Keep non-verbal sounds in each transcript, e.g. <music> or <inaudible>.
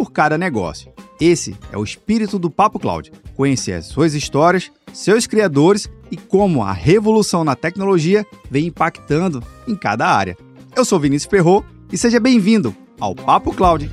por cada negócio. Esse é o espírito do Papo Cloud: conhecer as suas histórias, seus criadores e como a revolução na tecnologia vem impactando em cada área. Eu sou Vinícius Ferro e seja bem-vindo ao Papo Cloud.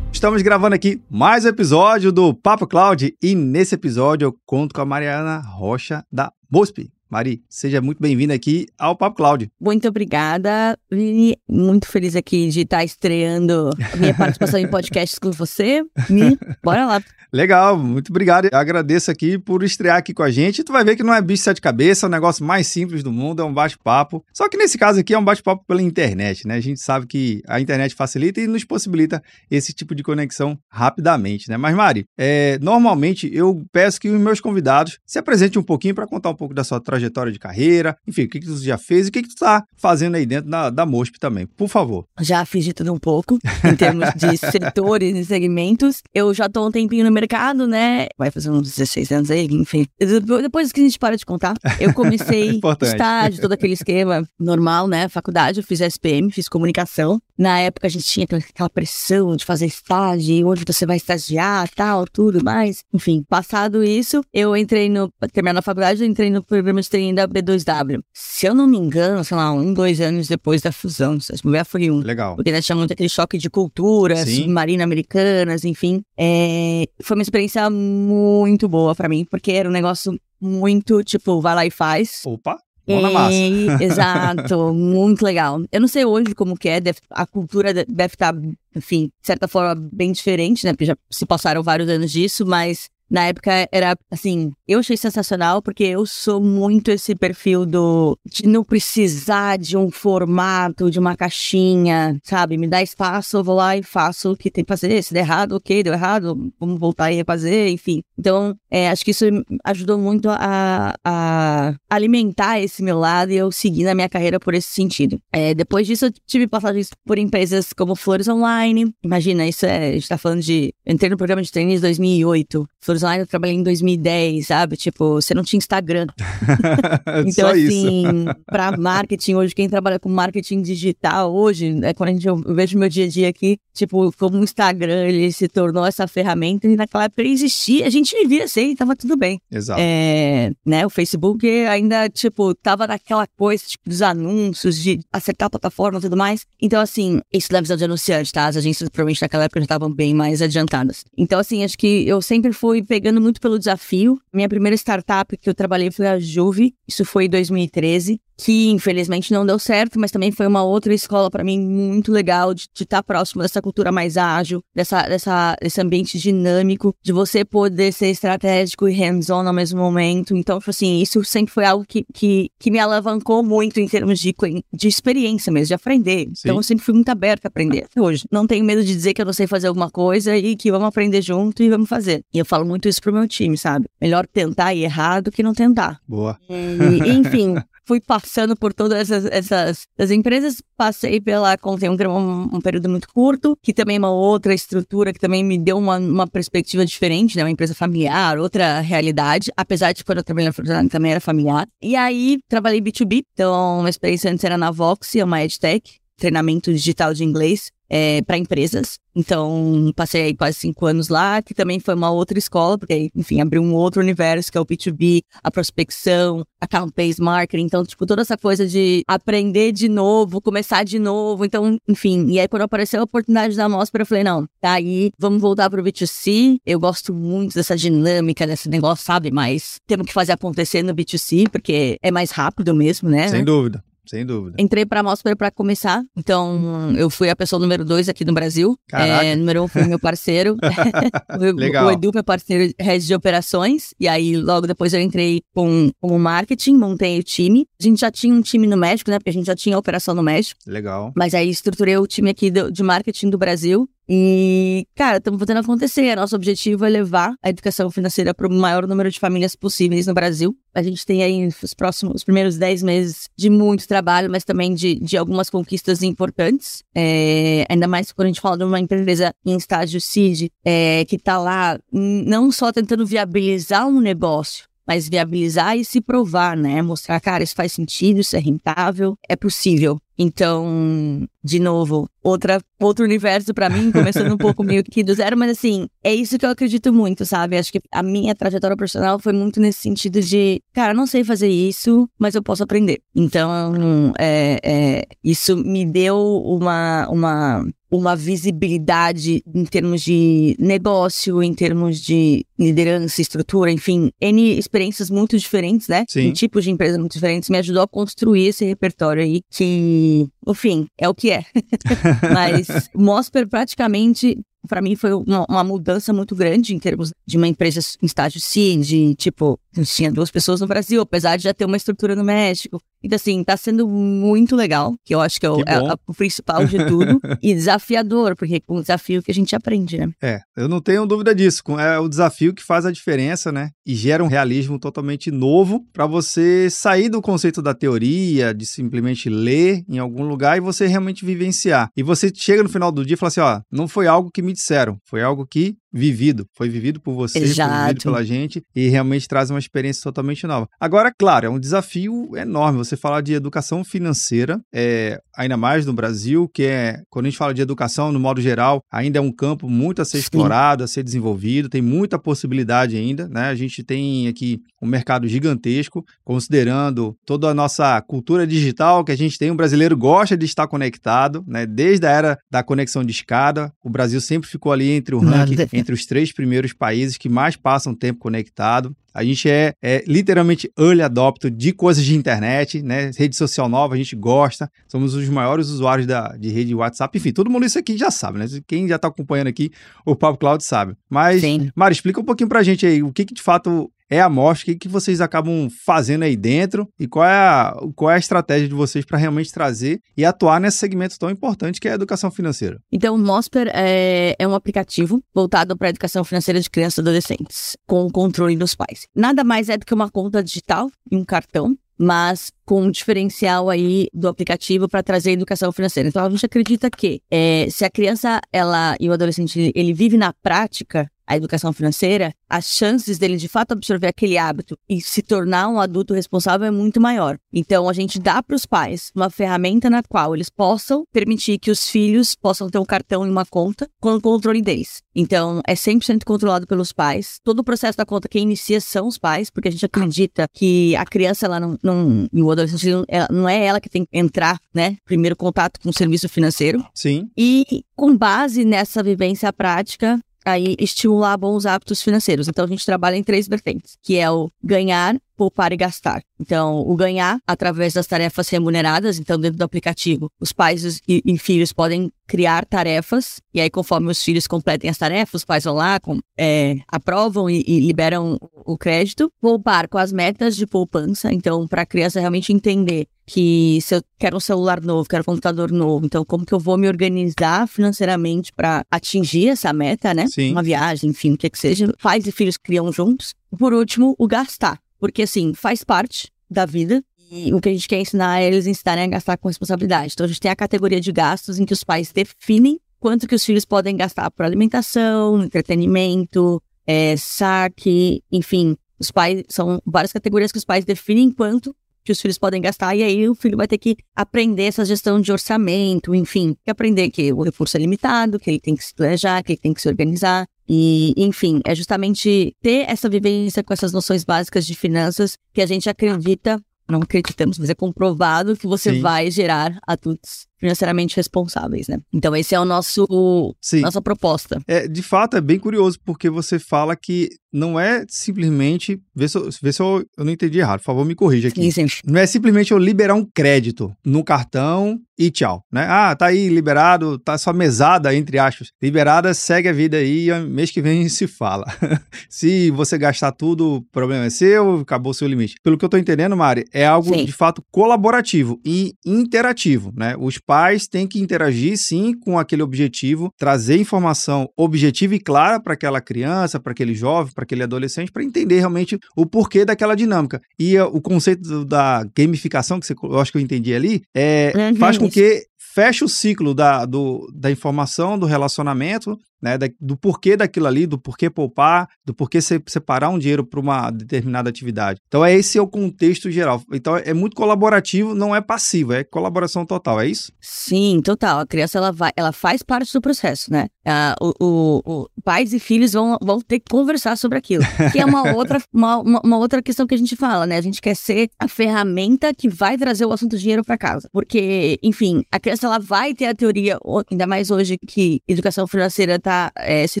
Estamos gravando aqui mais um episódio do Papo Cloud e nesse episódio eu conto com a Mariana Rocha da MOSP. Mari, seja muito bem-vinda aqui ao Papo Cloud. Muito obrigada, Vini. Muito feliz aqui de estar estreando minha participação em podcasts com você. E bora lá. Legal, muito obrigado. Eu agradeço aqui por estrear aqui com a gente. Tu vai ver que não é bicho sete cabeça, é o negócio mais simples do mundo, é um bate-papo. Só que nesse caso aqui é um bate-papo pela internet, né? A gente sabe que a internet facilita e nos possibilita esse tipo de conexão rapidamente, né? Mas, Mari, é, normalmente eu peço que os meus convidados se apresentem um pouquinho para contar um pouco da sua trajetória de carreira, enfim, o que, que tu já fez e o que, que tu está fazendo aí dentro da, da MOSP também, por favor. Já fiz de tudo um pouco, em termos de <laughs> setores e segmentos. Eu já estou um tempinho no mercado, né? Vai fazer uns 16 anos aí, enfim. Depois que a gente para de contar, eu comecei <laughs> estágio, todo aquele esquema normal, né? Faculdade, eu fiz SPM, fiz comunicação. Na época a gente tinha aquela pressão de fazer estágio, onde você vai estagiar, tal, tudo mais. Enfim, passado isso, eu entrei no. Terminando a faculdade, eu entrei no programa de training da B2W. Se eu não me engano, sei lá, um, dois anos depois da fusão, se mulher foi um. Legal. Porque nós tinha muito aquele choque de cultura, submarina americanas, enfim. É, foi uma experiência muito boa para mim, porque era um negócio muito, tipo, vai lá e faz. Opa! Mão na massa. exato, <laughs> muito legal. Eu não sei hoje como que é, deve, a cultura deve estar, enfim, de certa forma, bem diferente, né? Porque já se passaram vários anos disso, mas na época era assim, eu achei sensacional porque eu sou muito esse perfil do de não precisar de um formato, de uma caixinha, sabe? Me dá espaço, eu vou lá e faço o que tem que fazer. Se der errado, ok, deu errado, vamos voltar e fazer, enfim. Então, é, acho que isso ajudou muito a, a, alimentar esse meu lado e eu segui na minha carreira por esse sentido. É, depois disso, eu tive passagens por empresas como Flores Online. Imagina, isso é, a gente tá falando de. Entrei no programa de treinos em 2008. Flores Online eu trabalhei em 2010, sabe? Tipo, você não tinha Instagram. <laughs> então, assim, para marketing, hoje, quem trabalha com marketing digital hoje, é quando a gente, eu vejo meu dia a dia aqui, tipo, como o Instagram ele se tornou essa ferramenta e naquela época ele existia, a gente vivia assim, tava tudo bem. Exato. É, né, o Facebook ainda, tipo, tava naquela coisa, tipo, dos anúncios, de acertar a plataforma e tudo mais. Então, assim, isso da visão de anunciante, tá? As agências, provavelmente, naquela época já estavam bem mais adiantadas. Então, assim, acho que eu sempre fui pegando muito pelo desafio. Minha primeira startup que eu trabalhei foi a Juve, isso foi em 2013 que infelizmente não deu certo, mas também foi uma outra escola para mim muito legal de estar tá próximo dessa cultura mais ágil, dessa, dessa, desse ambiente dinâmico, de você poder ser estratégico e hands-on ao mesmo momento. Então, tipo assim, isso sempre foi algo que, que, que me alavancou muito em termos de, de experiência mesmo, de aprender. Sim. Então, eu sempre fui muito aberta a aprender até hoje. Não tenho medo de dizer que eu não sei fazer alguma coisa e que vamos aprender junto e vamos fazer. E eu falo muito isso pro meu time, sabe? Melhor tentar e errar do que não tentar. Boa. E, enfim, <laughs> fui passando por todas essas, essas, essas empresas, passei pela Contem um, um, período muito curto, que também é uma outra estrutura, que também me deu uma, uma perspectiva diferente, né? Uma empresa familiar, outra realidade, apesar de quando eu trabalhei na Fortnite também era familiar. E aí, trabalhei B2B, então uma experiência antes era na Vox, é uma EdTech, treinamento digital de inglês é, para empresas. Então, passei aí quase cinco anos lá, que também foi uma outra escola, porque, enfim, abriu um outro universo, que é o B2B, a prospecção, account-based marketing. Então, tipo, toda essa coisa de aprender de novo, começar de novo. Então, enfim. E aí, quando apareceu a oportunidade da mostra, eu falei, não, tá aí, vamos voltar pro B2C. Eu gosto muito dessa dinâmica, desse negócio, sabe? Mas temos que fazer acontecer no B2C, porque é mais rápido mesmo, né? Sem dúvida. Sem dúvida. Entrei pra Mosper pra começar, então eu fui a pessoa número dois aqui no Brasil. Caraca. É, número um foi meu parceiro. <laughs> Legal. o Edu, meu parceiro, head de operações. E aí, logo depois eu entrei com, com o marketing, montei o time. A gente já tinha um time no México, né? Porque a gente já tinha operação no México. Legal. Mas aí estruturei o time aqui do- de marketing do Brasil. E, cara, estamos fazendo acontecer. Nosso objetivo é levar a educação financeira para o maior número de famílias possíveis no Brasil. A gente tem aí os próximos, os primeiros 10 meses de muito trabalho, mas também de, de algumas conquistas importantes. É, ainda mais quando a gente fala de uma empresa em estágio seed, é, que está lá hum, não só tentando viabilizar um negócio, mas viabilizar e se provar, né? Mostrar, cara, isso faz sentido, isso é rentável, é possível. Então, de novo, outra, outro universo pra mim, começando um pouco meio que do zero, mas assim, é isso que eu acredito muito, sabe? Acho que a minha trajetória profissional foi muito nesse sentido de, cara, não sei fazer isso, mas eu posso aprender. Então, é, é, isso me deu uma, uma, uma visibilidade em termos de negócio, em termos de liderança, estrutura, enfim, N experiências muito diferentes, né? Sim. Em tipos de empresas muito diferentes, me ajudou a construir esse repertório aí, que, enfim, é o que é. <laughs> Mas Mosper praticamente. Pra mim foi uma, uma mudança muito grande em termos de uma empresa em estágio seed, tipo, a gente tinha duas pessoas no Brasil, apesar de já ter uma estrutura no México. Então, assim, tá sendo muito legal, que eu acho que é o, é o principal de tudo, <laughs> e desafiador, porque com o desafio que a gente aprende, né? É, eu não tenho dúvida disso. É o desafio que faz a diferença, né? E gera um realismo totalmente novo para você sair do conceito da teoria, de simplesmente ler em algum lugar e você realmente vivenciar. E você chega no final do dia e fala assim: ó, não foi algo que me disseram, foi algo que vivido, foi vivido por você, foi vivido Exato. pela gente e realmente traz uma experiência totalmente nova. Agora, claro, é um desafio enorme você falar de educação financeira, é, ainda mais no Brasil, que é, quando a gente fala de educação, no modo geral, ainda é um campo muito a ser Sim. explorado, a ser desenvolvido, tem muita possibilidade ainda, né? A gente tem aqui um mercado gigantesco, considerando toda a nossa cultura digital que a gente tem, o brasileiro gosta de estar conectado, né? Desde a era da conexão de escada, o Brasil sempre ficou ali entre o ranking, Nada. Entre os três primeiros países que mais passam tempo conectado. A gente é, é literalmente early adopter de coisas de internet, né? Rede social nova, a gente gosta. Somos os maiores usuários da, de rede WhatsApp. Enfim, todo mundo isso aqui já sabe, né? Quem já está acompanhando aqui o Papo Cloud sabe. Mas, Sim. Mari, explica um pouquinho pra gente aí o que, que de fato é a mostra, o que, vocês acabam fazendo aí dentro e qual é a, qual é a estratégia de vocês para realmente trazer e atuar nesse segmento tão importante que é a educação financeira. Então, o Mosper é, é um aplicativo voltado para a educação financeira de crianças e adolescentes, com o controle dos pais. Nada mais é do que uma conta digital e um cartão, mas com um diferencial aí do aplicativo para trazer educação financeira. Então, a gente acredita que é, se a criança ela e o adolescente ele vive na prática a educação financeira, as chances dele de fato absorver aquele hábito e se tornar um adulto responsável é muito maior. Então a gente dá para os pais uma ferramenta na qual eles possam permitir que os filhos possam ter um cartão e uma conta com o controle deles. Então é 100% controlado pelos pais. Todo o processo da conta quem inicia são os pais, porque a gente acredita que a criança ela não, não e o adolescente ela- não é ela que tem que entrar, né? Primeiro contato com o serviço financeiro. Sim, E com base nessa vivência prática, aí estimular bons hábitos financeiros. Então a gente trabalha em três vertentes, que é o ganhar, poupar e gastar. Então, o ganhar através das tarefas remuneradas, então dentro do aplicativo, os pais e, e filhos podem criar tarefas, e aí conforme os filhos completem as tarefas, os pais vão lá, com- é, aprovam e, e liberam o crédito. Poupar com as metas de poupança, então para a criança realmente entender que se eu quero um celular novo, quero um computador novo, então como que eu vou me organizar financeiramente para atingir essa meta, né? Sim. Uma viagem, enfim, o que que seja. Pais e filhos criam juntos. Por último, o gastar, porque assim, faz parte da vida e o que a gente quer ensinar é eles ensinarem a gastar com responsabilidade. Então a gente tem a categoria de gastos em que os pais definem quanto que os filhos podem gastar por alimentação, entretenimento, é, saque, enfim. Os pais são várias categorias que os pais definem quanto que os filhos podem gastar, e aí o filho vai ter que aprender essa gestão de orçamento, enfim, que aprender que o recurso é limitado, que ele tem que se planejar, que ele tem que se organizar. E, enfim, é justamente ter essa vivência com essas noções básicas de finanças que a gente acredita, não acreditamos, mas é comprovado que você Sim. vai gerar adultos financeiramente responsáveis, né? Então esse é o nosso Sim. nossa proposta. É, de fato é bem curioso porque você fala que não é simplesmente. Vê se, eu, vê se eu, eu não entendi errado, por favor, me corrija aqui. Sim, sim. Não é simplesmente eu liberar um crédito no cartão e tchau, né? Ah, tá aí liberado, tá só mesada, entre aspas. Liberada, segue a vida aí, mês que vem se fala. <laughs> se você gastar tudo, o problema é seu, acabou o seu limite. Pelo que eu tô entendendo, Mari, é algo sim. de fato colaborativo e interativo, né? Os pais têm que interagir sim com aquele objetivo, trazer informação objetiva e clara para aquela criança, para aquele jovem, para aquele adolescente, para entender realmente o porquê daquela dinâmica. E uh, o conceito da gamificação, que você, eu acho que eu entendi ali, é, uhum, faz com que feche o ciclo da, do, da informação, do relacionamento, né, do porquê daquilo ali, do porquê poupar, do porquê separar um dinheiro para uma determinada atividade. Então, é esse é o contexto geral. Então, é muito colaborativo, não é passivo, é colaboração total, é isso? Sim, total. A criança ela vai, ela faz parte do processo, né? Ah, o, o, o, pais e filhos vão, vão ter que conversar sobre aquilo, que é uma <laughs> outra, uma, uma, uma, outra questão que a gente fala, né? A gente quer ser a ferramenta que vai trazer o assunto dinheiro para casa, porque, enfim, a criança ela vai ter a teoria, ainda mais hoje que educação financeira tá, é, se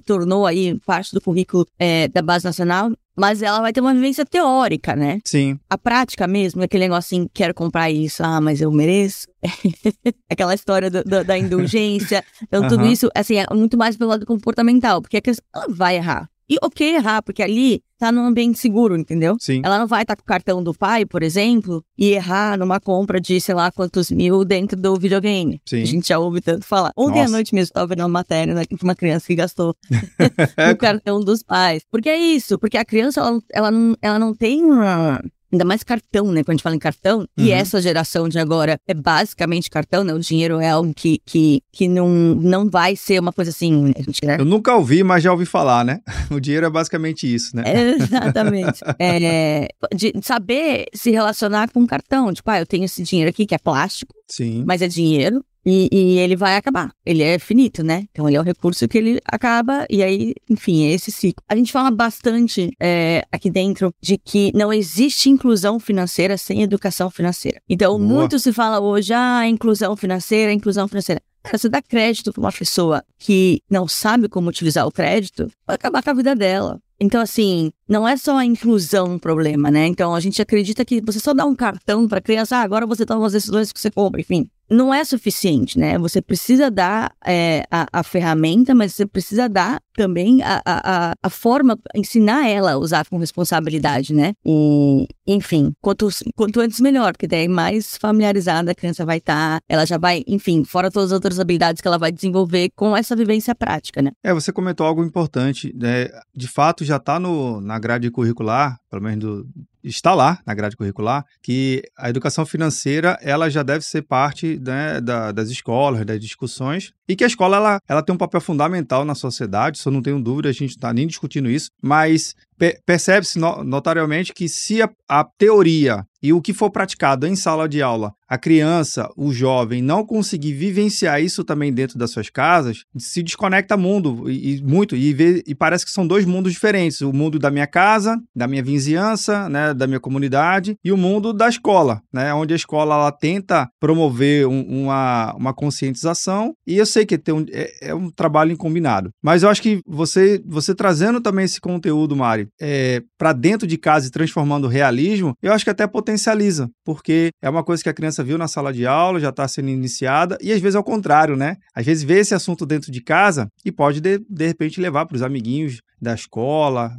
tornou aí parte do currículo é, da base nacional, mas ela vai ter uma vivência teórica, né? Sim. A prática mesmo, aquele negócio assim, quero comprar isso, ah, mas eu mereço. <laughs> Aquela história do, do, da indulgência. Então, uhum. tudo isso, assim, é muito mais pelo lado comportamental, porque a criança ela vai errar. E ok errar, porque ali tá num ambiente seguro, entendeu? Sim. Ela não vai estar tá com o cartão do pai, por exemplo, e errar numa compra de sei lá quantos mil dentro do videogame. Sim. A gente já ouve tanto falar. Ontem Nossa. à noite mesmo, estava vendo uma matéria né, de uma criança que gastou <laughs> <laughs> o cartão dos pais. Porque é isso, porque a criança, ela, ela, não, ela não tem uma Ainda mais cartão, né? Quando a gente fala em cartão, uhum. e essa geração de agora é basicamente cartão, né? O dinheiro é algo que, que, que não, não vai ser uma coisa assim. Gente, né? Eu nunca ouvi, mas já ouvi falar, né? <laughs> O dinheiro é basicamente isso, né? exatamente. <laughs> é, de saber se relacionar com cartão. Tipo, ah, eu tenho esse dinheiro aqui que é plástico, Sim. mas é dinheiro. E, e, ele vai acabar. Ele é finito, né? Então ele é o recurso que ele acaba, e aí, enfim, é esse ciclo. A gente fala bastante é, aqui dentro de que não existe inclusão financeira sem educação financeira. Então, Boa. muito se fala hoje, ah, inclusão financeira, inclusão financeira. Você dá crédito para uma pessoa que não sabe como utilizar o crédito, vai acabar com a vida dela. Então, assim, não é só a inclusão um problema, né? Então, a gente acredita que você só dá um cartão para criança, ah, agora você toma as decisões que você compra, enfim não é suficiente, né? Você precisa dar é, a, a, ferramenta, mas você precisa dar também a, a, a, forma, ensinar ela a usar com responsabilidade, né? E, enfim, quanto, quanto antes melhor, porque daí mais familiarizada a criança vai estar, tá, ela já vai, enfim, fora todas as outras habilidades que ela vai desenvolver com essa vivência prática, né? É, você comentou algo importante, né? De fato, já está na grade curricular, pelo menos do, está lá na grade curricular que a educação financeira ela já deve ser parte né, da, das escolas, das discussões e que a escola ela, ela tem um papel fundamental na sociedade, isso eu não tenho dúvida, a gente está nem discutindo isso, mas percebe-se notariamente que se a, a, teoria e o que for praticado em sala de aula, a criança, o jovem, não conseguir vivenciar isso também dentro das suas casas, se desconecta mundo e, e muito e, vê, e parece que são dois mundos diferentes: o mundo da minha casa, da minha vizinhança, né, da minha comunidade e o mundo da escola, né, onde a escola ela tenta promover um, uma, uma conscientização e eu sei que tem um, é, é um trabalho combinado, mas eu acho que você você trazendo também esse conteúdo, Mari, é, para dentro de casa e transformando o realismo, eu acho que até potencializa, porque é uma coisa que a criança viu na sala de aula, já está sendo iniciada, e às vezes é o contrário, né? Às vezes vê esse assunto dentro de casa e pode, de, de repente, levar para os amiguinhos da escola,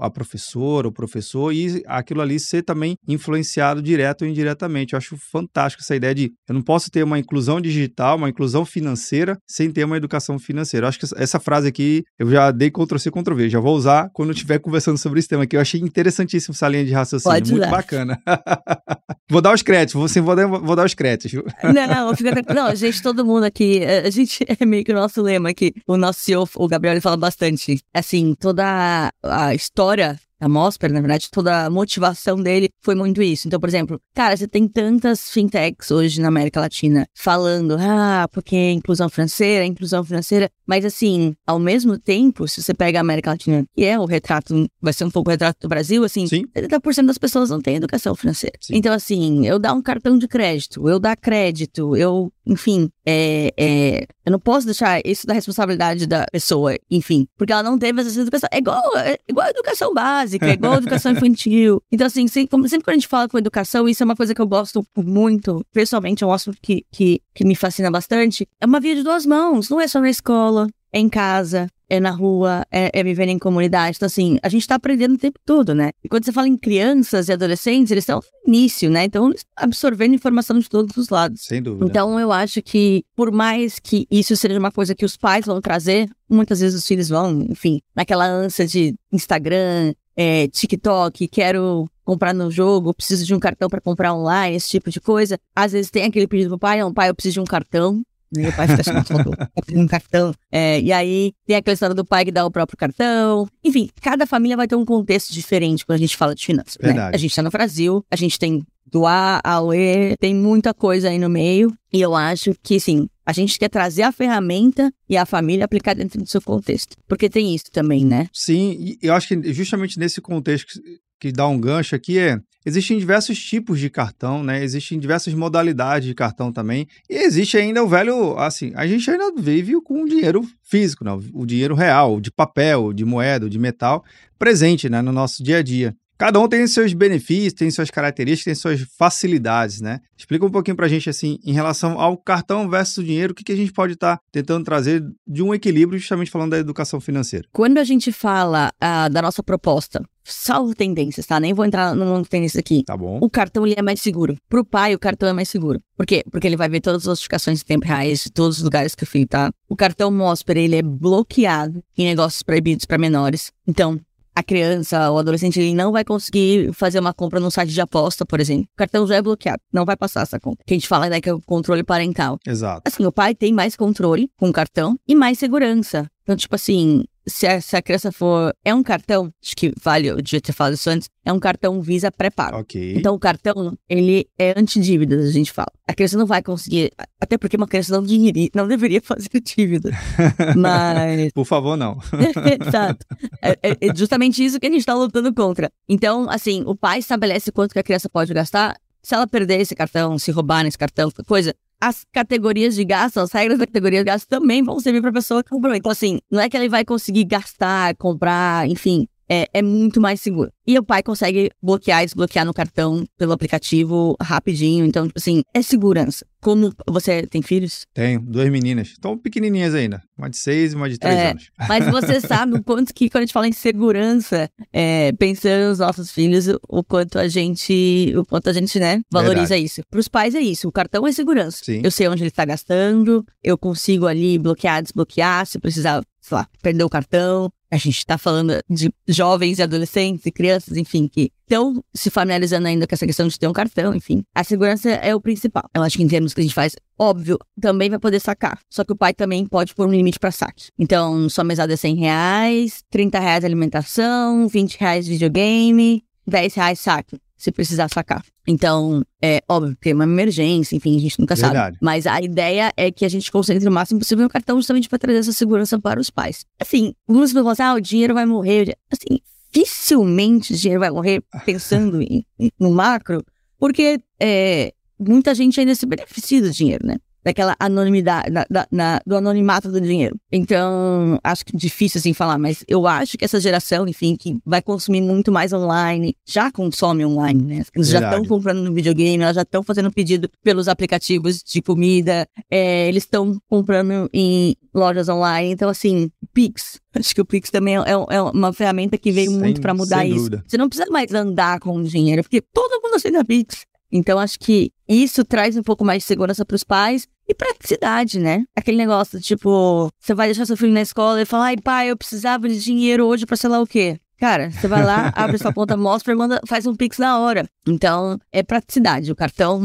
a professora, o professor, e aquilo ali ser também influenciado direto ou indiretamente. Eu acho fantástico essa ideia de eu não posso ter uma inclusão digital, uma inclusão financeira, sem ter uma educação financeira. Eu acho que essa frase aqui eu já dei Ctrl-C, Ctrl-V, já vou usar quando eu estiver conversando sobre esse tema aqui. Eu achei interessantíssimo essa linha de raciocínio, Pode muito bacana. <laughs> vou dar os créditos, vou, sim, vou, dar, vou dar os créditos. <laughs> Não, fica... não, gente, todo mundo aqui, a gente é meio que o nosso lema aqui. O nosso CEO, o Gabriel, ele fala bastante, assim, toda a história a Mosper, na verdade, toda a motivação dele foi muito isso. Então, por exemplo, cara, você tem tantas fintechs hoje na América Latina falando, ah, porque é inclusão financeira, inclusão financeira, mas assim, ao mesmo tempo, se você pega a América Latina, que é o retrato, vai ser um pouco o retrato do Brasil, assim, Sim. 70% das pessoas não têm educação financeira. Sim. Então, assim, eu dar um cartão de crédito, eu dar crédito, eu, enfim, é, é, eu não posso deixar isso da responsabilidade da pessoa, enfim, porque ela não teve essa educação. É igual, é igual a educação básica, é igual a educação infantil. Então, assim, sempre, sempre que a gente fala com educação, isso é uma coisa que eu gosto muito, pessoalmente, é um assunto que, que, que me fascina bastante. É uma via de duas mãos, não é só na escola, é em casa, é na rua, é, é viver em comunidade. Então, assim, a gente está aprendendo o tempo todo, né? E quando você fala em crianças e adolescentes, eles estão no início, né? Então, absorvendo informação de todos os lados. Sem dúvida. Então, eu acho que, por mais que isso seja uma coisa que os pais vão trazer, muitas vezes os filhos vão, enfim, naquela ânsia de Instagram, é, TikTok, quero comprar no jogo, preciso de um cartão para comprar online, esse tipo de coisa. Às vezes tem aquele pedido pro pai, não, pai, eu preciso de um cartão. Meu pai fica chamando um cartão. É, e aí tem aquela história do pai que dá o próprio cartão. Enfim, cada família vai ter um contexto diferente quando a gente fala de finanças. Né? A gente tá no Brasil, a gente tem do A ao tem muita coisa aí no meio. E eu acho que, sim, a gente quer trazer a ferramenta e a família aplicar dentro do seu contexto. Porque tem isso também, né? Sim, e eu acho que justamente nesse contexto que dá um gancho aqui é existem diversos tipos de cartão, né? Existem diversas modalidades de cartão também. E existe ainda o velho, assim, a gente ainda vive com o dinheiro físico, né? O dinheiro real, de papel, de moeda, de metal, presente, né, no nosso dia a dia. Cada um tem seus benefícios, tem suas características, tem suas facilidades, né? Explica um pouquinho pra gente, assim, em relação ao cartão versus o dinheiro, o que, que a gente pode estar tá tentando trazer de um equilíbrio, justamente falando da educação financeira. Quando a gente fala uh, da nossa proposta, salvo tendências, tá? Nem vou entrar no tendências aqui. Tá bom. O cartão ele é mais seguro. Pro pai, o cartão é mais seguro. Por quê? Porque ele vai ver todas as notificações em tempo reais de todos os lugares que o filho tá. O cartão Mosper, ele é bloqueado em negócios proibidos para menores. Então, a criança ou adolescente ele não vai conseguir fazer uma compra num site de aposta, por exemplo. O cartão já é bloqueado, não vai passar essa compra. Que a gente fala né, que é o controle parental. Exato. Assim, o pai tem mais controle com o cartão e mais segurança. Então, tipo assim, se a, se a criança for. É um cartão, acho que vale, eu devia ter falado isso antes, é um cartão Visa pré-pago. Ok. Então o cartão, ele é antidívidas, a gente fala. A criança não vai conseguir. Até porque uma criança não, deveria, não deveria fazer dívida. <laughs> Mas. Por favor, não. <laughs> Exato. É, é, é, justamente isso que a gente está lutando contra. Então, assim, o pai estabelece quanto que a criança pode gastar. Se ela perder esse cartão, se roubar nesse cartão, coisa, as categorias de gasto, as regras da categoria de gasto também vão servir para a pessoa que comprou. Então, assim, não é que ele vai conseguir gastar, comprar, enfim, é, é, muito mais seguro. E o pai consegue bloquear e desbloquear no cartão pelo aplicativo rapidinho. Então, tipo assim, é segurança. Como você tem filhos? Tenho, duas meninas. Estão pequenininhas ainda. Uma de seis e uma de três é, anos. <laughs> Mas você sabe o quanto que, quando a gente fala em segurança, é, pensando nos nossos filhos, o quanto a gente, o quanto a gente, né, valoriza Verdade. isso. Para os pais é isso. O cartão é segurança. Sim. Eu sei onde ele está gastando, eu consigo ali bloquear, desbloquear, se precisar, sei lá, perder o cartão a gente está falando de jovens e adolescentes e crianças, enfim, que estão se familiarizando ainda com essa questão de ter um cartão, enfim. A segurança é o principal. Eu acho que em termos que a gente faz, óbvio, também vai poder sacar. Só que o pai também pode pôr um limite para saque. Então, sua mesada é 100 reais, 30 reais alimentação, 20 reais videogame, 10 reais saque se precisar sacar. Então, é óbvio que é uma emergência, enfim, a gente nunca Verdade. sabe. Mas a ideia é que a gente concentre o máximo possível no cartão justamente para trazer essa segurança para os pais. Assim, algumas pessoas falam assim, ah, o dinheiro vai morrer. Assim, dificilmente o dinheiro vai morrer <laughs> pensando em, no macro, porque é, muita gente ainda se beneficia do dinheiro, né? Daquela anonimidade, da, da, na, do anonimato do dinheiro. Então, acho que difícil assim falar, mas eu acho que essa geração, enfim, que vai consumir muito mais online, já consome online, né? Eles já estão comprando no videogame, elas já estão fazendo pedido pelos aplicativos de comida, é, eles estão comprando em lojas online. Então, assim, Pix. Acho que o Pix também é, é, é uma ferramenta que veio sem, muito para mudar isso. Dúvida. Você não precisa mais andar com dinheiro, porque todo mundo aceita Pix. Então, acho que isso traz um pouco mais de segurança para os pais e praticidade, né? Aquele negócio, tipo, você vai deixar seu filho na escola e falar, ai, pai, eu precisava de dinheiro hoje para sei lá o quê. Cara, você vai lá, abre sua conta, mostra e manda, faz um Pix na hora. Então, é praticidade. O cartão,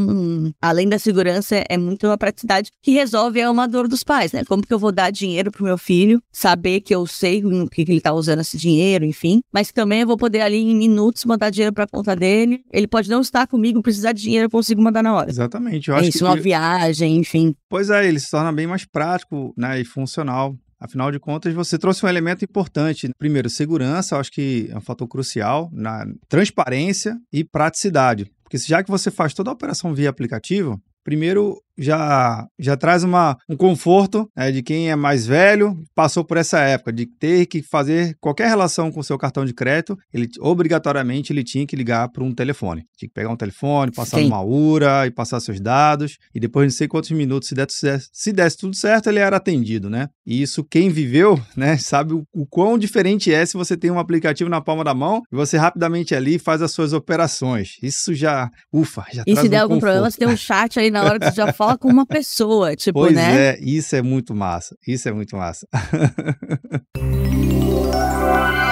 além da segurança, é muito uma praticidade que resolve é uma dor dos pais, né? Como que eu vou dar dinheiro pro meu filho, saber que eu sei no que ele tá usando esse dinheiro, enfim. Mas também eu vou poder ali em minutos mandar dinheiro pra conta dele. Ele pode não estar comigo, precisar de dinheiro, eu consigo mandar na hora. Exatamente. Eu é acho isso, que uma viagem, enfim. Pois é, ele se torna bem mais prático né, e funcional. Afinal de contas, você trouxe um elemento importante. Primeiro, segurança, acho que é um fator crucial na transparência e praticidade. Porque já que você faz toda a operação via aplicativo, primeiro já, já traz uma, um conforto né, de quem é mais velho, passou por essa época de ter que fazer qualquer relação com o seu cartão de crédito, ele obrigatoriamente ele tinha que ligar para um telefone. Tinha que pegar um telefone, passar Sim. numa URA e passar seus dados, e depois de não sei quantos minutos, se desse, se desse tudo certo, ele era atendido, né? E isso quem viveu, <laughs> né, sabe o, o quão diferente é se você tem um aplicativo na palma da mão e você rapidamente ali faz as suas operações. Isso já, ufa, já E se der um algum conforto. problema, você tem um chat aí na hora que você já fala <laughs> com uma pessoa, tipo, Pois né? é, isso é muito massa. Isso é muito massa. <laughs>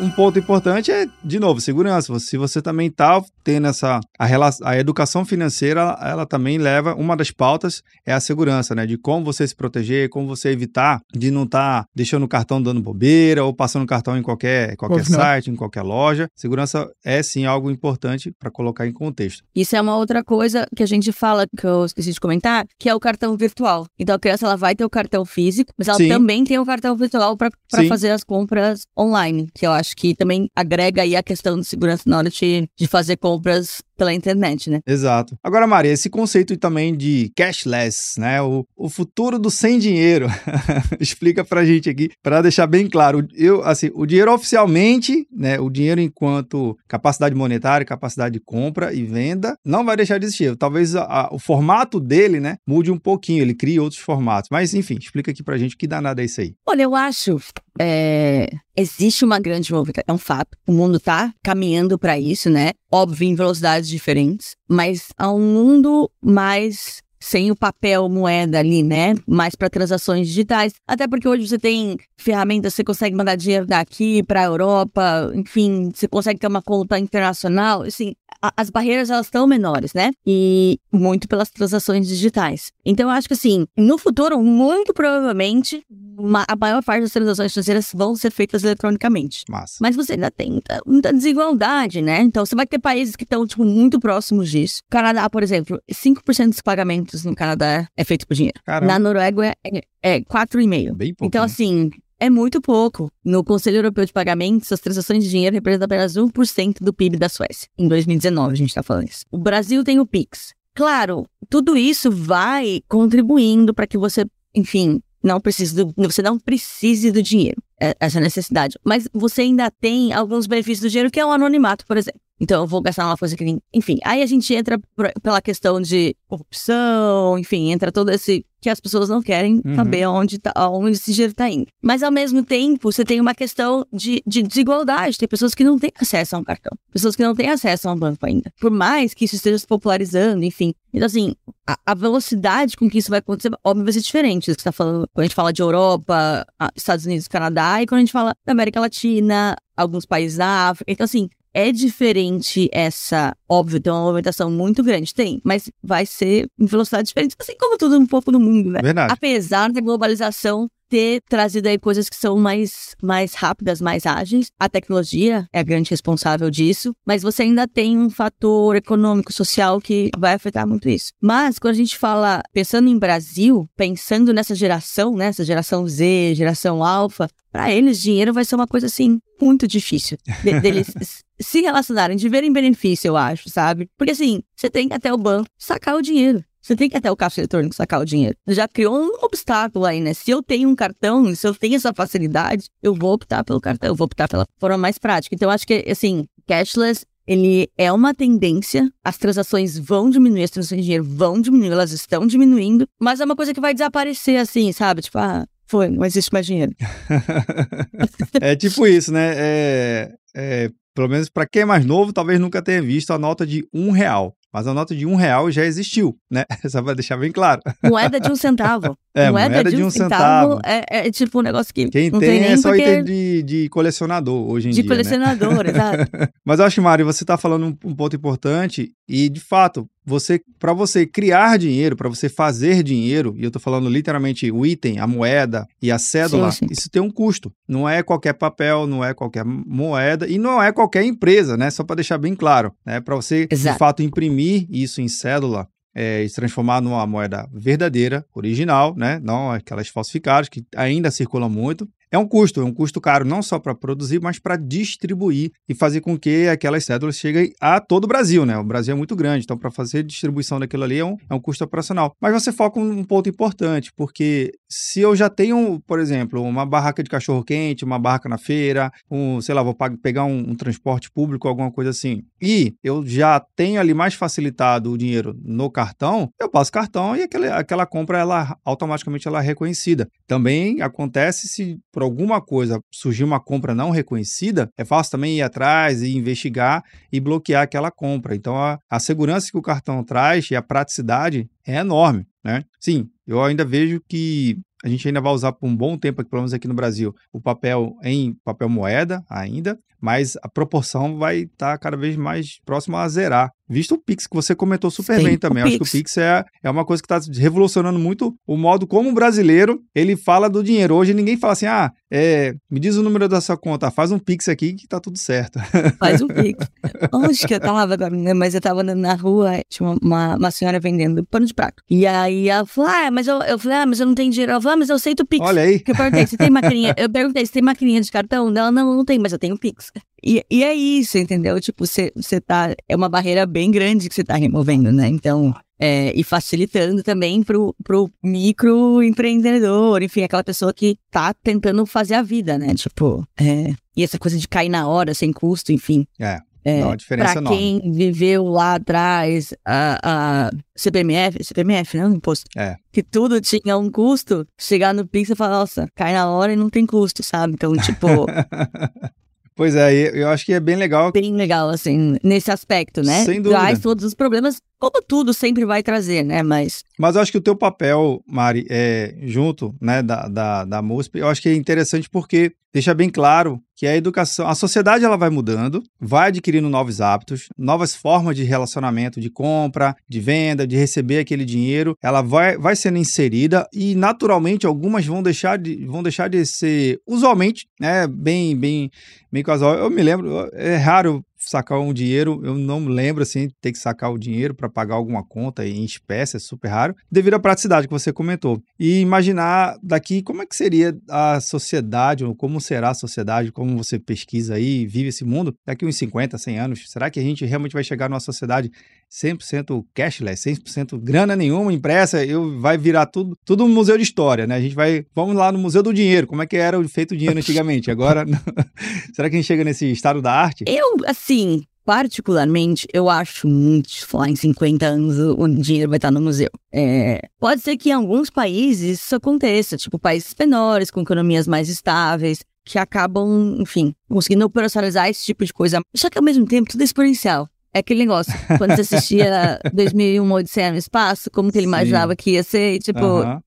um ponto importante é, de novo, segurança. Se você também está tendo essa. A, relação, a educação financeira, ela também leva. Uma das pautas é a segurança, né? De como você se proteger, como você evitar de não estar tá deixando o cartão dando bobeira ou passando o cartão em qualquer, qualquer site, em qualquer loja. Segurança é sim algo importante para colocar em contexto. Isso é uma outra coisa que a gente fala, que eu esqueci de comentar, que é o cartão virtual. Então a criança ela vai ter o cartão físico, mas ela Sim. também tem o cartão virtual para fazer as compras online, que eu acho que também agrega aí a questão de segurança na hora de, de fazer compras pela internet, né? Exato. Agora, Maria, esse conceito também de cashless, né? O, o futuro do sem dinheiro. <laughs> Explica pra gente aqui, para deixar bem claro. Eu, assim, o dinheiro oficialmente, né? O dinheiro enquanto capacidade monetária, capacidade de compra e venda, não vai deixar de existir. Talvez a- a- o formato dele, né? Mude um pouquinho, ele crie outros formatos. Mas, enfim, explica aqui pra gente que danada é isso aí. Olha, eu acho. é, existe uma grande movimentação, é um fato. O mundo tá caminhando para isso, né? Óbvio, em velocidades diferentes, mas há um mundo mais sem o papel moeda ali, né? Mais para transações digitais. Até porque hoje você tem ferramentas, você consegue mandar dinheiro daqui para a Europa, enfim, você consegue ter uma conta internacional. Assim, a- as barreiras elas estão menores, né? E muito pelas transações digitais. Então eu acho que assim, no futuro, muito provavelmente, uma- a maior parte das transações financeiras vão ser feitas eletronicamente. Massa. Mas você ainda tem muita, desigualdade, né? Então você vai ter países que estão, tipo, muito próximos disso. Canadá, por exemplo, 5% dos pagamentos no Canadá é feito por dinheiro. Caramba, Na Noruega é, é 4,5%. bem pouco. Então, assim, é muito pouco. No Conselho Europeu de Pagamentos, as transações de dinheiro representam apenas 1% do PIB da Suécia. Em 2019, a gente tá falando isso. O Brasil tem o Pix. Claro, tudo isso vai contribuindo para que você, enfim, não precise do, você não precise do dinheiro, é- essa necessidade. Mas você ainda tem alguns benefícios do dinheiro, que é o anonimato, por exemplo. Então, eu vou gastar numa coisa que nem. Enfim, aí a gente entra pela questão de corrupção, enfim, entra todo esse. que as pessoas não querem Uhum. saber onde, tá, onde esse dinheiro está indo. Mas, ao mesmo tempo, você tem uma questão de, de desigualdade. Tem pessoas que não têm acesso a um cartão, pessoas que não têm acesso a um banco ainda. Por mais que isso esteja se popularizando, enfim. Então, assim, a, a velocidade com que isso vai acontecer, óbvio, vai ser diferente. Isso que você tá falando, quando a gente fala de Europa, Estados Unidos, Canadá, e quando a gente fala da América Latina, alguns países da África. Então, assim, é diferente essa. Óbvio, tem uma movimentação muito grande, tem, mas vai ser em velocidade diferente, assim como tudo um pouco no mundo, né? Verdade. Apesar da globalização ter trazido aí coisas que são mais, mais rápidas, mais ágeis, a tecnologia é a grande responsável disso, mas você ainda tem um fator econômico, social que vai afetar muito isso. Mas quando a gente fala, pensando em Brasil, pensando nessa geração, né, essa geração Z, geração alfa, para eles dinheiro vai ser uma coisa assim muito difícil de- deles <laughs> se relacionarem, de verem benefício, eu acho, sabe? Porque assim, você tem até o banco sacar o dinheiro. Você tem que até o caixa eletrônico sacar o dinheiro. Já criou um obstáculo aí, né? Se eu tenho um cartão, se eu tenho essa facilidade, eu vou optar pelo cartão, eu vou optar pela forma mais prática. Então, acho que, assim, cashless, ele é uma tendência, as transações vão diminuir, as transações de dinheiro vão diminuir, elas estão diminuindo, mas é uma coisa que vai desaparecer, assim, sabe? Tipo, ah, foi, não existe mais dinheiro. <laughs> é tipo isso, né? É, é, pelo menos para quem é mais novo, talvez nunca tenha visto a nota de um real. Mas a nota de um real já existiu, né? <laughs> Só para deixar bem claro. Moeda de um centavo. <laughs> É, moeda, moeda de, um centavo, centavo é, é, tipo um negócio que. Quem tem, tem é só porque... item de, de colecionador hoje em de dia. De colecionador, né? <laughs> exato. Mas eu acho Mário, você está falando um, um ponto importante e, de fato, você para você criar dinheiro, para você fazer dinheiro, e eu estou falando literalmente o item, a moeda e a cédula, sim, sim. isso tem um custo. Não é qualquer papel, não é qualquer moeda e não é qualquer empresa, né? Só para deixar bem claro, né? Para você Exato. de fato imprimir isso em cédula, é, e se transformar numa moeda verdadeira, original, né? Não aquelas falsificadas que ainda circulam muito. É um custo, é um custo caro não só para produzir, mas para distribuir e fazer com que aquelas cédulas cheguem a todo o Brasil, né? O Brasil é muito grande, então para fazer distribuição daquilo ali é um, é um custo operacional. Mas você foca um, ponto importante, porque se eu já tenho, por exemplo, uma barraca de cachorro-quente, uma barraca na feira, um, sei lá, vou pegar um, um transporte público, alguma coisa assim, e eu já tenho ali mais facilitado o dinheiro no cartão, eu passo cartão e aquela, aquela compra, ela automaticamente ela é reconhecida. Também acontece se por alguma coisa surgir uma compra não reconhecida, é fácil também ir atrás e investigar e bloquear aquela compra. Então, a, a segurança que o cartão traz e a praticidade é enorme, né? Sim, eu ainda vejo que a gente ainda vai usar por um bom tempo, pelo menos aqui no Brasil, o papel em papel moeda ainda, mas a proporção vai estar tá cada vez mais próxima a zerar. Visto o Pix, que você comentou super Sim, bem também. Acho que o Pix é, é uma coisa que está revolucionando muito o modo como o brasileiro ele fala do dinheiro. Hoje ninguém fala assim, ah, é, me diz o número da sua conta, faz um Pix aqui que tá tudo certo. <laughs> Faz um Pix. Onde que eu tava, mas eu tava na rua, tinha uma, uma senhora vendendo pano de prato. E aí ela falou, ah, mas eu, eu falei, ah, mas eu não tenho dinheiro. Ela falou, ah, mas eu aceito o Pix. Olha aí. eu perguntei, você tem maquininha? Eu perguntei, você tem maquininha de cartão? Ela, não, não tem, mas eu tenho Pix. E, e é isso, entendeu? Tipo, você, você tá. É uma barreira bem grande que você tá removendo, né? Então. É, e facilitando também pro, pro microempreendedor, enfim, aquela pessoa que tá tentando fazer a vida, né? Tipo, é, e essa coisa de cair na hora, sem custo, enfim. É. É, diferença pra quem enorme. viveu lá atrás a, a CPMF, CPMF, não, imposto. É. Que tudo tinha um custo, chegar no Pix e falar, nossa, cai na hora e não tem custo, sabe? Então, tipo, <laughs> Pois é, eu acho que é bem legal. Bem legal, assim, nesse aspecto, né? Sem dúvida. Traz todos os problemas, como tudo sempre vai trazer, né? Mas. Mas eu acho que o teu papel, Mari, é, junto né, da, da, da MUSP, eu acho que é interessante porque deixa bem claro que a educação, a sociedade ela vai mudando, vai adquirindo novos hábitos, novas formas de relacionamento, de compra, de venda, de receber aquele dinheiro, ela vai, vai sendo inserida e naturalmente algumas vão deixar de, vão deixar de ser usualmente, né, bem bem bem casual. Eu me lembro, é raro sacar um dinheiro, eu não lembro assim, ter que sacar o dinheiro para pagar alguma conta em espécie, é super raro, devido à praticidade que você comentou. E imaginar daqui como é que seria a sociedade, ou como será a sociedade, como você pesquisa aí, vive esse mundo, daqui uns 50, 100 anos, será que a gente realmente vai chegar numa sociedade 100% cashless, 100% grana nenhuma impressa, eu vai virar tudo, tudo um museu de história, né? A gente vai, vamos lá no Museu do Dinheiro, como é que era feito o dinheiro <laughs> antigamente? Agora, <laughs> será que a gente chega nesse estado da arte? Eu, assim, particularmente, eu acho muito, lá em 50 anos o dinheiro vai estar no museu. É, pode ser que em alguns países isso aconteça, tipo países menores, com economias mais estáveis, que acabam, enfim, conseguindo operacionalizar esse tipo de coisa. Só que ao mesmo tempo, tudo é exponencial. É aquele negócio, quando você assistia <laughs> 2001 Odisseia no Espaço, como que ele Sim. imaginava que ia ser, tipo,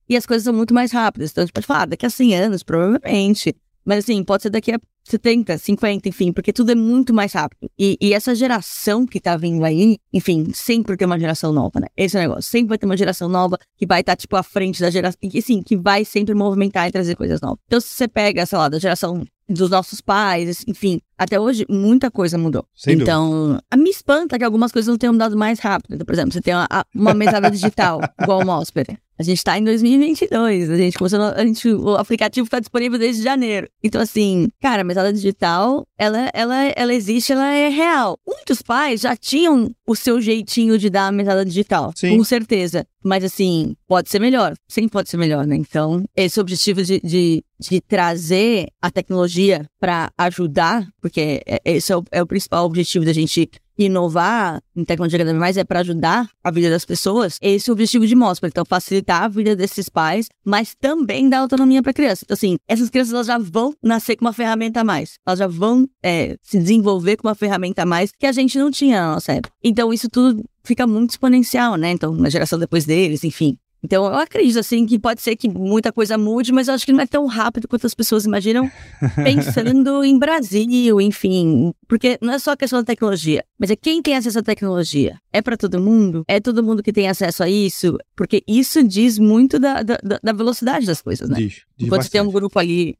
e as coisas são muito mais rápidas. Então, a gente pode falar, ah, daqui a 100 anos, provavelmente. Mas assim, pode ser daqui a 70, 50, enfim, porque tudo é muito mais rápido. E, e, essa geração que tá vindo aí, enfim, sempre tem uma geração nova, né? Esse é o negócio. Sempre vai ter uma geração nova que vai estar, tá, tipo, à frente da geração. E, sim, que vai sempre movimentar e trazer coisas novas. Então, se você pega, sei lá, da geração dos nossos pais, enfim, até hoje muita coisa mudou. Sem então, a me espanta que algumas coisas não tenham mudado mais rápido. Então, por exemplo, você tem uma, uma mesada digital, <laughs> igual o Mosper. A gente está em 2022, a gente começou, a gente, o aplicativo está disponível desde janeiro. Então, assim, cara, a mesada digital, ela, ela, ela existe, ela é real. Muitos pais já tinham o seu jeitinho de dar a mesada digital, Sim. com certeza. Mas, assim, pode ser melhor. Sim, pode ser melhor, né? Então, esse objetivo de, de, de trazer a tecnologia para ajudar, porque é, esse é o, é o principal objetivo da gente inovar em tecnologia cada vez mais é para ajudar a vida das pessoas, esse é o objetivo de Mostra. Então, facilitar a vida desses pais, mas também dar autonomia para a criança. Então, assim, essas crianças elas já vão nascer com uma ferramenta a mais. Elas já vão é, se desenvolver com uma ferramenta a mais que a gente não tinha na nossa época. Então, isso tudo fica muito exponencial, né? Então, na geração depois deles, enfim. Então, eu acredito, assim, que pode ser que muita coisa mude, mas eu acho que não é tão rápido quanto as pessoas imaginam, <laughs> pensando em Brasil, enfim. Porque não é só a questão da tecnologia, mas é quem tem acesso à tecnologia. É para todo mundo? É todo mundo que tem acesso a isso? Porque isso diz muito da, da, da velocidade das coisas, né? Diz, diz Enquanto bastante. tem um grupo ali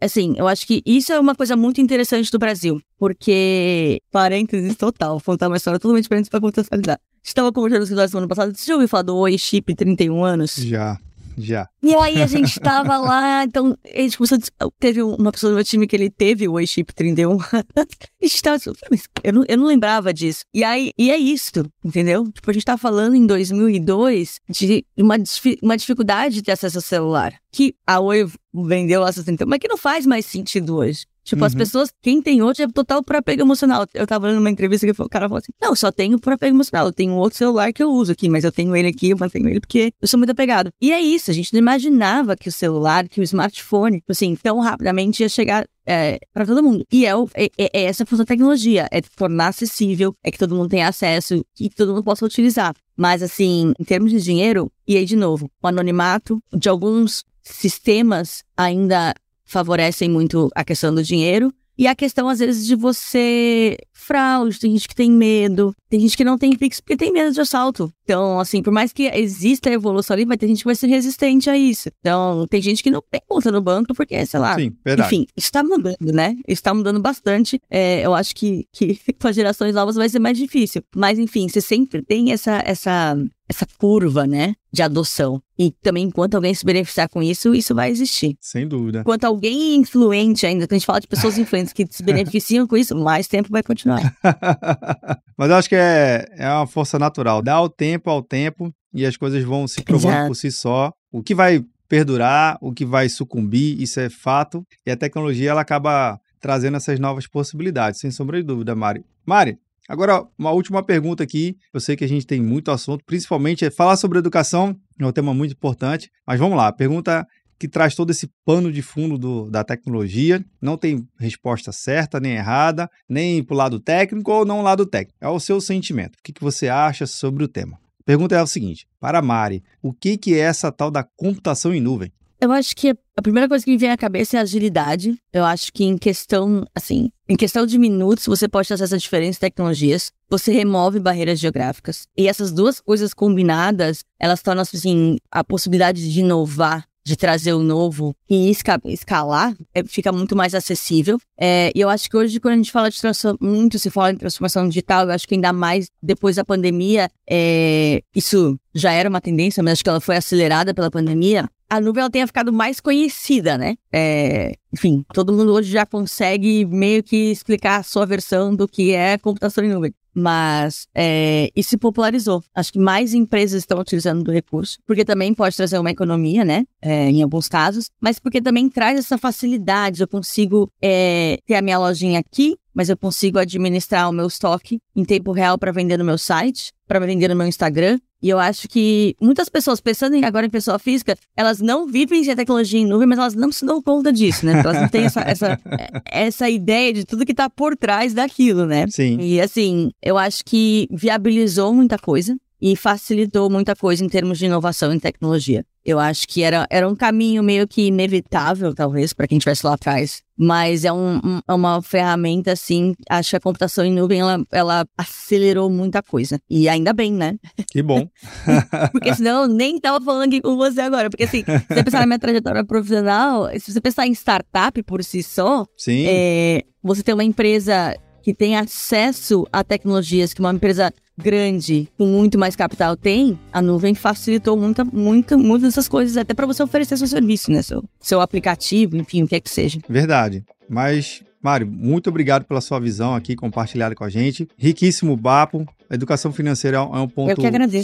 Assim, eu acho que isso é uma coisa muito interessante do Brasil, porque, parênteses total, vou contar uma história totalmente diferente para contextualizar. A gente estava conversando com nós semana passada, você já ouviu falar do Oi Chip 31 anos? Já, já. E aí a gente tava lá, então a gente começou a... Teve uma pessoa do meu time que ele teve o Oi Chip 31. a gente tava eu não, eu não lembrava disso. E aí, e é isso, entendeu? Tipo, a gente tá falando em 2002 de uma, uma dificuldade de acesso ao celular. Que a Oi vendeu lá 60, mas que não faz mais sentido hoje. Tipo, uhum. as pessoas, quem tem hoje é total por apego emocional. Eu tava lendo uma entrevista que o cara falou assim: Não, só tenho por apego emocional. Eu tenho outro celular que eu uso aqui, mas eu tenho ele aqui, eu mantenho ele porque eu sou muito apegado. E é isso, a gente não imaginava que o celular, que o smartphone, tipo assim, tão rapidamente ia chegar é, para todo mundo. E é, é, é, essa a função da tecnologia: é tornar acessível, é que todo mundo tenha acesso e que todo mundo possa utilizar. Mas, assim, em termos de dinheiro, e aí, de novo, o anonimato de alguns sistemas ainda favorecem muito a questão do dinheiro. E a questão, às vezes, de você fraude, tem gente que tem medo, tem gente que não tem Pix porque tem medo de assalto. Então, assim, por mais que exista a evolução ali, vai ter gente que vai ser resistente a isso. Então, tem gente que não tem conta no banco porque, sei lá. Sim, verdade. Enfim, isso tá mudando, né? Isso tá mudando bastante. É, eu acho que, que <laughs> com as gerações novas vai ser mais difícil. Mas, enfim, você sempre tem essa, essa, essa curva, né? De adoção. E também, enquanto alguém se beneficiar com isso, isso vai existir. Sem dúvida. Enquanto alguém influente ainda, quando a gente fala de pessoas influentes que se beneficiam com isso, mais tempo vai continuar. <laughs> Mas eu acho que é, é uma força natural. Dá o tempo ao tempo e as coisas vão se provando Exato. por si só. O que vai perdurar, o que vai sucumbir, isso é fato. E a tecnologia ela acaba trazendo essas novas possibilidades, sem sombra de dúvida, Mari. Mari, Agora, uma última pergunta aqui. Eu sei que a gente tem muito assunto, principalmente é falar sobre educação, é um tema muito importante. Mas vamos lá, pergunta que traz todo esse pano de fundo do, da tecnologia. Não tem resposta certa nem errada, nem para o lado técnico ou não lado técnico. É o seu sentimento. O que, que você acha sobre o tema? Pergunta é o seguinte: para a Mari, o que, que é essa tal da computação em nuvem? Eu acho que a primeira coisa que me vem à cabeça é agilidade. Eu acho que em questão, assim, em questão de minutos, você pode ter acesso a diferentes tecnologias. Você remove barreiras geográficas. E essas duas coisas combinadas, elas tornam, assim, a possibilidade de inovar de trazer o novo e escalar, é, fica muito mais acessível. É, e eu acho que hoje, quando a gente fala de transformação, muito se fala em transformação digital, eu acho que ainda mais depois da pandemia, é, isso já era uma tendência, mas acho que ela foi acelerada pela pandemia. A nuvem ela tenha ficado mais conhecida, né? É, enfim, todo mundo hoje já consegue meio que explicar a sua versão do que é computação em nuvem mas é, isso se popularizou. Acho que mais empresas estão utilizando do recurso, porque também pode trazer uma economia, né, é, em alguns casos, mas porque também traz essa facilidade. Eu consigo é, ter a minha lojinha aqui, mas eu consigo administrar o meu estoque em tempo real para vender no meu site, para vender no meu Instagram. E eu acho que muitas pessoas, pensando agora em pessoa física, elas não vivem sem tecnologia em nuvem, mas elas não se dão conta disso, né? Elas não têm essa, essa, <laughs> essa ideia de tudo que está por trás daquilo, né? Sim. E assim, eu acho que viabilizou muita coisa e facilitou muita coisa em termos de inovação em tecnologia. Eu acho que era, era um caminho meio que inevitável, talvez, para quem estivesse lá atrás. Mas é um, um, é uma ferramenta, assim, acho que a computação em nuvem, ela, ela acelerou muita coisa. E ainda bem, né? Que bom. <laughs> porque senão eu nem tava falando aqui com você agora. Porque assim, se você pensar na minha trajetória profissional, se você pensar em startup por si só, Sim. É, você tem uma empresa que tem acesso a tecnologias que uma empresa grande, com muito mais capital tem, a nuvem facilitou muita, muita, muitas dessas coisas, até para você oferecer seu serviço, né? Seu, seu aplicativo, enfim, o que é que seja. Verdade. Mas, Mário, muito obrigado pela sua visão aqui compartilhada com a gente. Riquíssimo papo. A educação financeira é um ponto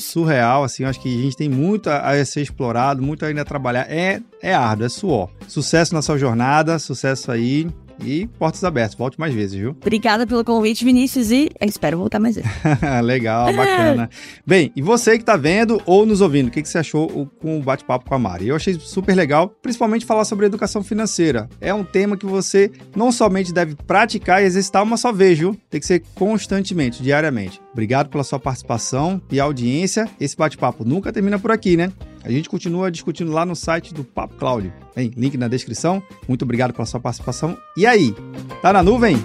surreal, assim, acho que a gente tem muito a ser explorado, muito ainda a trabalhar. É, é árduo, é suor. Sucesso na sua jornada, sucesso aí E portas abertas, volte mais vezes, viu? Obrigada pelo convite, Vinícius, e espero voltar mais vezes. <laughs> Legal, bacana. <laughs> Bem, e você que tá vendo ou nos ouvindo, o que, que você achou com o bate-papo com a Mari? Eu achei super legal, principalmente falar sobre educação financeira. É um tema que você não somente deve praticar e exercitar uma só vez, viu? Tem que ser constantemente, diariamente. Obrigado pela sua participação e audiência. Esse bate-papo nunca termina por aqui, né? A gente continua discutindo lá no site do Papo Cláudio. Tem link na descrição. Muito obrigado pela sua participação. E aí, tá na nuvem?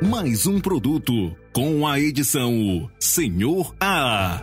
Mais um produto com a edição Senhor A.